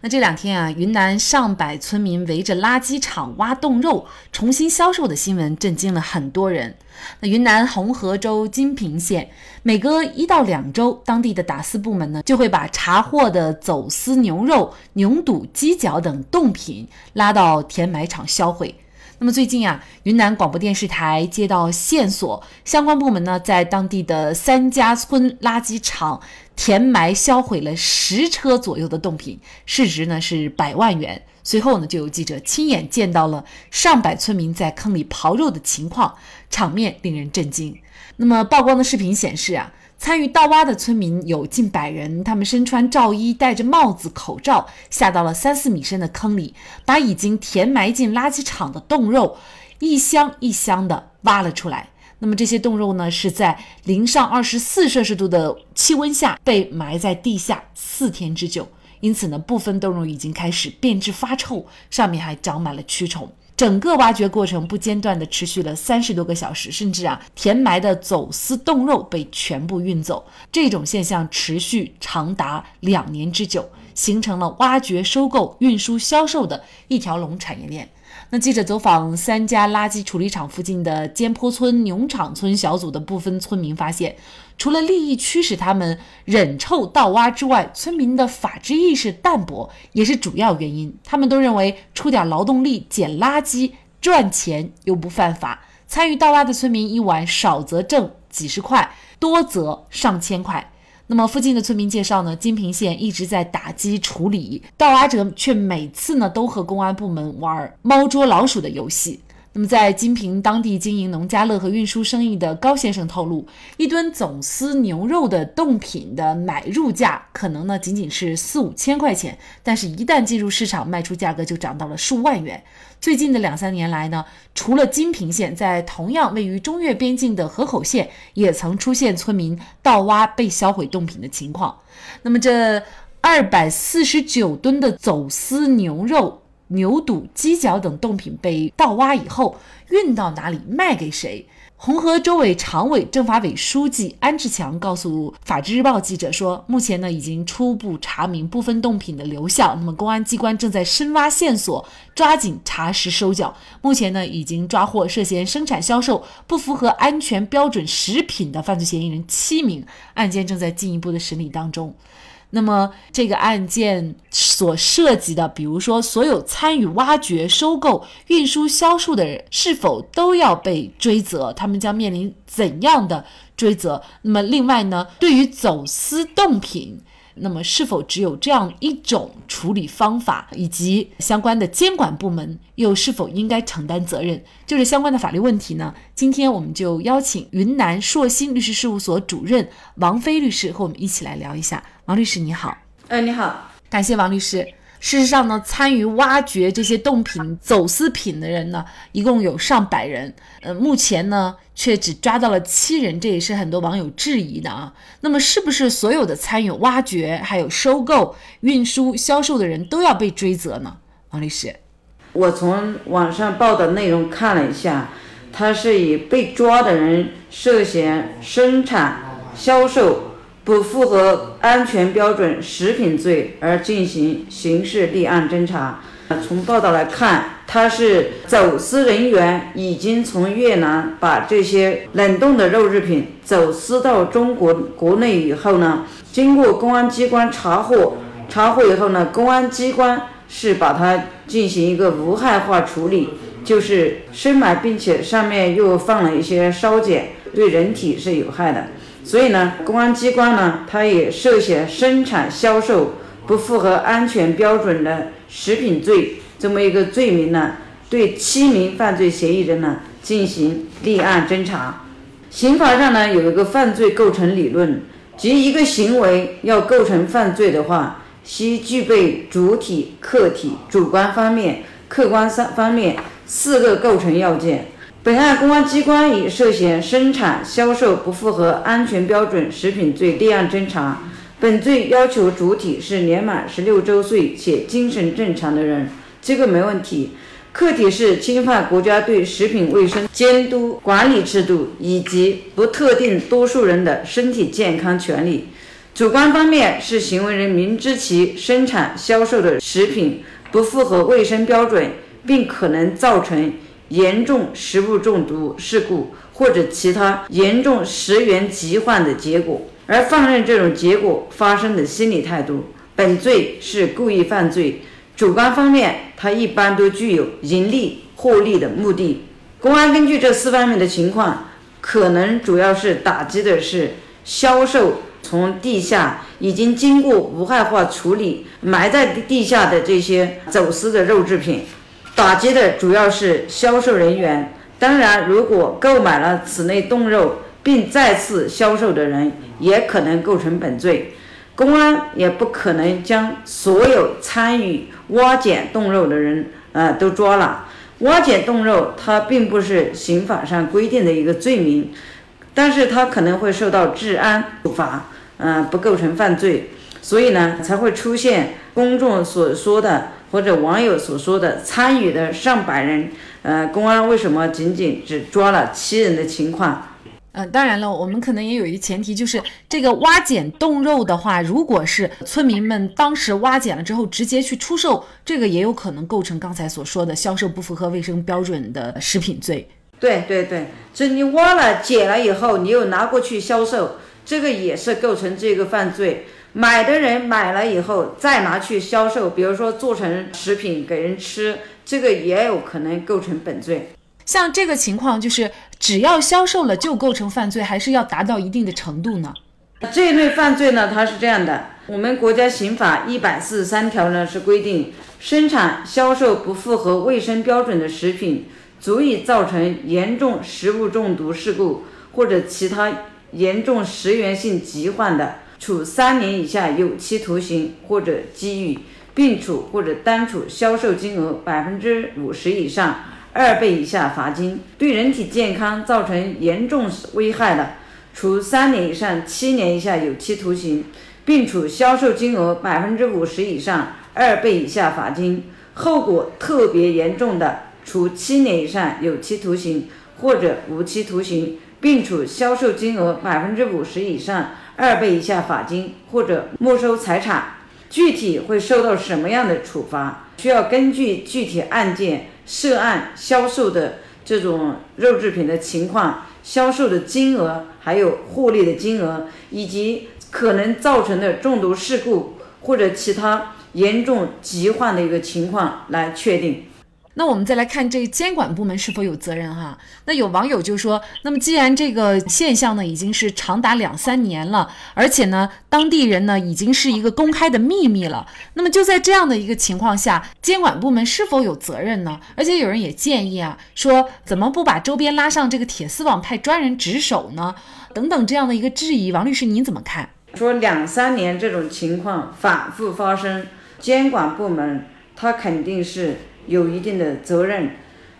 那这两天啊，云南上百村民围着垃圾场挖冻肉重新销售的新闻震惊了很多人。那云南红河州金平县，每隔一到两周，当地的打私部门呢就会把查获的走私牛肉、牛肚、鸡脚等冻品拉到填埋场销毁。那么最近啊，云南广播电视台接到线索，相关部门呢在当地的三家村垃圾场填埋销毁了十车左右的冻品，市值呢是百万元。随后呢，就有记者亲眼见到了上百村民在坑里刨肉的情况，场面令人震惊。那么曝光的视频显示啊。参与盗挖的村民有近百人，他们身穿罩衣，戴着帽子、口罩，下到了三四米深的坑里，把已经填埋进垃圾场的冻肉一箱一箱的挖了出来。那么这些冻肉呢，是在零上二十四摄氏度的气温下被埋在地下四天之久，因此呢，部分冻肉已经开始变质发臭，上面还长满了蛆虫。整个挖掘过程不间断地持续了三十多个小时，甚至啊，填埋的走私冻肉被全部运走。这种现象持续长达两年之久，形成了挖掘、收购、运输、销售的一条龙产业链。那记者走访三家垃圾处理厂附近的尖坡村、牛场村小组的部分村民发现，除了利益驱使他们忍臭盗挖之外，村民的法治意识淡薄也是主要原因。他们都认为出点劳动力捡垃圾赚钱又不犯法，参与盗挖的村民一晚少则挣几十块，多则上千块。那么附近的村民介绍呢，金平县一直在打击处理盗挖者，却每次呢都和公安部门玩猫捉老鼠的游戏。那么在金平当地经营农家乐和运输生意的高先生透露，一吨走私牛肉的冻品的买入价可能呢仅仅是四五千块钱，但是一旦进入市场，卖出价格就涨到了数万元。最近的两三年来呢，除了金平县，在同样位于中越边境的河口县，也曾出现村民盗挖被销毁冻品的情况。那么，这二百四十九吨的走私牛肉。牛肚、鸡脚等冻品被盗挖以后运到哪里卖给谁？红河州委常委、政法委书记安志强告诉法制日报记者说，目前呢已经初步查明部分冻品的流向，那么公安机关正在深挖线索，抓紧查实收缴。目前呢已经抓获涉嫌生产销售不符合安全标准食品的犯罪嫌疑人七名，案件正在进一步的审理当中。那么这个案件所涉及的，比如说所有参与挖掘、收购、运输、销售的人，是否都要被追责？他们将面临怎样的追责？那么另外呢，对于走私冻品。那么，是否只有这样一种处理方法，以及相关的监管部门又是否应该承担责任，就是相关的法律问题呢？今天我们就邀请云南硕鑫律师事务所主任王飞律师和我们一起来聊一下。王律师，你好。哎，你好，感谢王律师。事实上呢，参与挖掘这些冻品、走私品的人呢，一共有上百人。呃，目前呢，却只抓到了七人，这也是很多网友质疑的啊。那么，是不是所有的参与挖掘、还有收购、运输、销售的人都要被追责呢？王律师，我从网上报的内容看了一下，他是以被抓的人涉嫌生产、销售。不符合安全标准食品罪而进行刑事立案侦查。从报道来看，他是走私人员已经从越南把这些冷冻的肉制品走私到中国国内以后呢，经过公安机关查获，查获以后呢，公安机关是把它进行一个无害化处理，就是深埋并且上面又放了一些烧碱，对人体是有害的。所以呢，公安机关呢，他也涉嫌生产销售不符合安全标准的食品罪这么一个罪名呢，对七名犯罪嫌疑人呢进行立案侦查。刑法上呢有一个犯罪构成理论，即一个行为要构成犯罪的话，需具备主体、客体、主观方面、客观三方面四个构成要件。本案公安机关以涉嫌生产、销售不符合安全标准食品罪立案侦查。本罪要求主体是年满十六周岁且精神正常的人，这个没问题。客体是侵犯国家对食品卫生监督管理制度以及不特定多数人的身体健康权利。主观方面是行为人明知其生产销售的食品不符合卫生标准，并可能造成。严重食物中毒事故或者其他严重食源疾患的结果，而放任这种结果发生的心理态度，本罪是故意犯罪。主观方面，它一般都具有盈利获利的目的。公安根据这四方面的情况，可能主要是打击的是销售从地下已经经过无害化处理埋在地下的这些走私的肉制品。打击的主要是销售人员，当然，如果购买了此类冻肉并再次销售的人，也可能构成本罪。公安也不可能将所有参与挖捡冻肉的人，呃，都抓了。挖捡冻肉，它并不是刑法上规定的一个罪名，但是它可能会受到治安处罚，嗯，不构成犯罪，所以呢，才会出现公众所说的。或者网友所说的参与的上百人，呃，公安为什么仅仅只抓了七人的情况？嗯，当然了，我们可能也有一个前提，就是这个挖捡冻肉的话，如果是村民们当时挖捡了之后直接去出售，这个也有可能构成刚才所说的销售不符合卫生标准的食品罪。对对对，就你挖了捡了以后，你又拿过去销售，这个也是构成这个犯罪。买的人买了以后再拿去销售，比如说做成食品给人吃，这个也有可能构成本罪。像这个情况，就是只要销售了就构成犯罪，还是要达到一定的程度呢？这一类犯罪呢，它是这样的：我们国家刑法一百四十三条呢是规定，生产销售不符合卫生标准的食品，足以造成严重食物中毒事故或者其他严重食源性疾患的。处三年以下有期徒刑或者拘役，并处或者单处销售金额百分之五十以上二倍以下罚金；对人体健康造成严重危害的，处三年以上七年以下有期徒刑，并处销售金额百分之五十以上二倍以下罚金；后果特别严重的，处七年以上有期徒刑或者无期徒刑，并处销售金额百分之五十以上。二倍以下罚金或者没收财产，具体会受到什么样的处罚？需要根据具体案件涉案销售的这种肉制品的情况、销售的金额，还有获利的金额，以及可能造成的中毒事故或者其他严重疾患的一个情况来确定。那我们再来看这监管部门是否有责任哈？那有网友就说，那么既然这个现象呢已经是长达两三年了，而且呢当地人呢已经是一个公开的秘密了，那么就在这样的一个情况下，监管部门是否有责任呢？而且有人也建议啊，说怎么不把周边拉上这个铁丝网，派专人值守呢？等等这样的一个质疑，王律师您怎么看？说两三年这种情况反复发生，监管部门他肯定是。有一定的责任，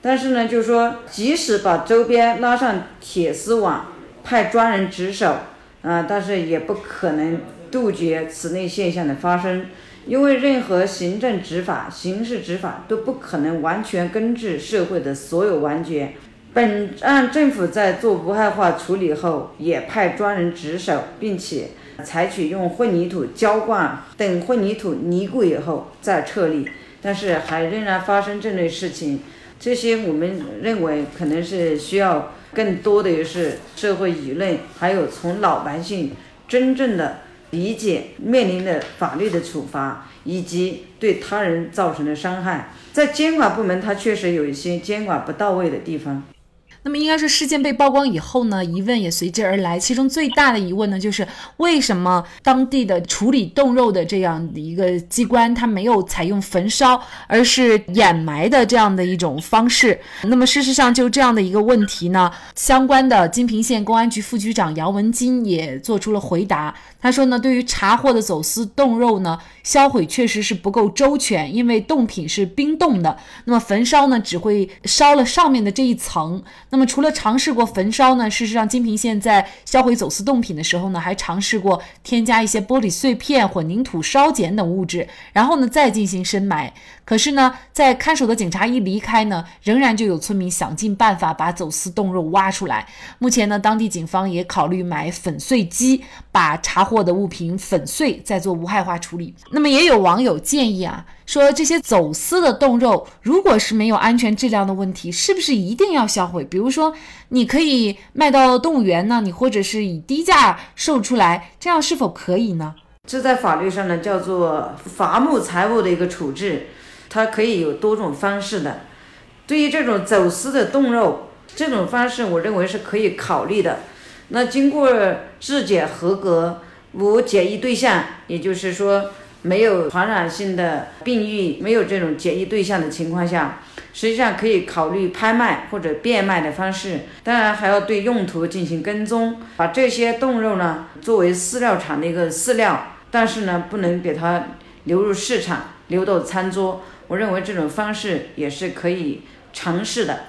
但是呢，就是说，即使把周边拉上铁丝网，派专人值守，啊，但是也不可能杜绝此类现象的发生，因为任何行政执法、刑事执法都不可能完全根治社会的所有顽疾。本案政府在做无害化处理后，也派专人值守，并且采取用混凝土浇灌等混凝土凝固以后再撤离。但是还仍然发生这类事情，这些我们认为可能是需要更多的是社会舆论，还有从老百姓真正的理解面临的法律的处罚，以及对他人造成的伤害，在监管部门它确实有一些监管不到位的地方。那么应该是事件被曝光以后呢，疑问也随之而来。其中最大的疑问呢，就是为什么当地的处理冻肉的这样的一个机关，它没有采用焚烧，而是掩埋的这样的一种方式？那么事实上，就这样的一个问题呢，相关的金平县公安局副局长姚文金也做出了回答。他说呢，对于查获的走私冻肉呢，销毁确实是不够周全，因为冻品是冰冻的，那么焚烧呢，只会烧了上面的这一层，那么除了尝试过焚烧呢，事实上金平县在销毁走私冻品的时候呢，还尝试过添加一些玻璃碎片、混凝土、烧碱等物质，然后呢再进行深埋。可是呢，在看守的警察一离开呢，仍然就有村民想尽办法把走私冻肉挖出来。目前呢，当地警方也考虑买粉碎机，把查获的物品粉碎，再做无害化处理。那么也有网友建议啊，说这些走私的冻肉，如果是没有安全质量的问题，是不是一定要销毁？比如说，你可以卖到动物园呢，你或者是以低价售出来，这样是否可以呢？这在法律上呢，叫做伐木财物的一个处置。它可以有多种方式的，对于这种走私的冻肉，这种方式我认为是可以考虑的。那经过质检合格、无检疫对象，也就是说没有传染性的病疫、没有这种检疫对象的情况下，实际上可以考虑拍卖或者变卖的方式。当然还要对用途进行跟踪，把这些冻肉呢作为饲料厂的一个饲料，但是呢不能给它流入市场，流到餐桌。我认为这种方式也是可以尝试的。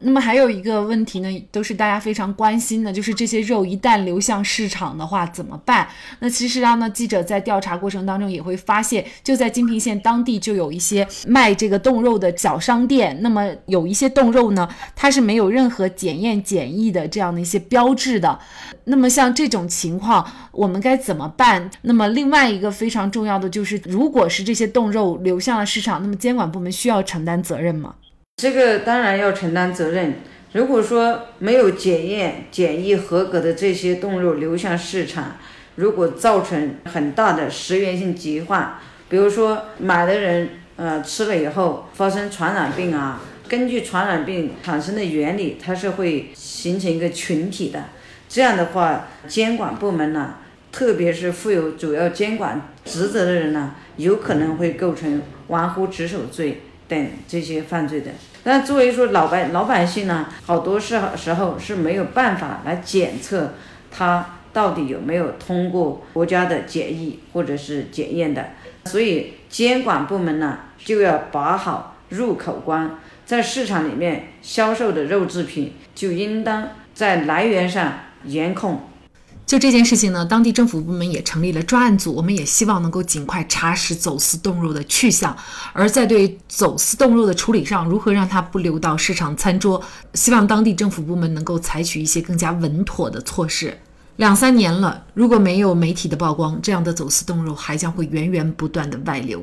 那么还有一个问题呢，都是大家非常关心的，就是这些肉一旦流向市场的话怎么办？那其实上呢，记者在调查过程当中也会发现，就在金平县当地就有一些卖这个冻肉的小商店。那么有一些冻肉呢，它是没有任何检验检疫的这样的一些标志的。那么像这种情况，我们该怎么办？那么另外一个非常重要的就是，如果是这些冻肉流向了市场，那么监管部门需要承担责任吗？这个当然要承担责任。如果说没有检验检疫合格的这些冻肉流向市场，如果造成很大的食源性疾患，比如说买的人呃吃了以后发生传染病啊，根据传染病产生的原理，它是会形成一个群体的。这样的话，监管部门呢，特别是负有主要监管职责的人呢，有可能会构成玩忽职守罪。等这些犯罪的，但作为说老百老百姓呢，好多时时候是没有办法来检测他到底有没有通过国家的检疫或者是检验的，所以监管部门呢就要把好入口关，在市场里面销售的肉制品就应当在来源上严控。就这件事情呢，当地政府部门也成立了专案组，我们也希望能够尽快查实走私冻肉的去向。而在对走私冻肉的处理上，如何让它不流到市场餐桌，希望当地政府部门能够采取一些更加稳妥的措施。两三年了，如果没有媒体的曝光，这样的走私冻肉还将会源源不断的外流。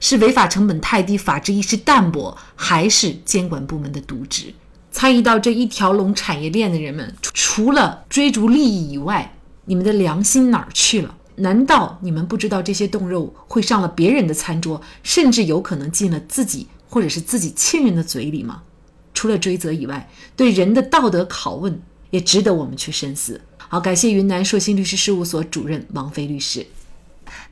是违法成本太低，法治意识淡薄，还是监管部门的渎职？参与到这一条龙产业链的人们，除了追逐利益以外，你们的良心哪儿去了？难道你们不知道这些冻肉会上了别人的餐桌，甚至有可能进了自己或者是自己亲人的嘴里吗？除了追责以外，对人的道德拷问也值得我们去深思。好，感谢云南硕鑫律师事务所主任王飞律师。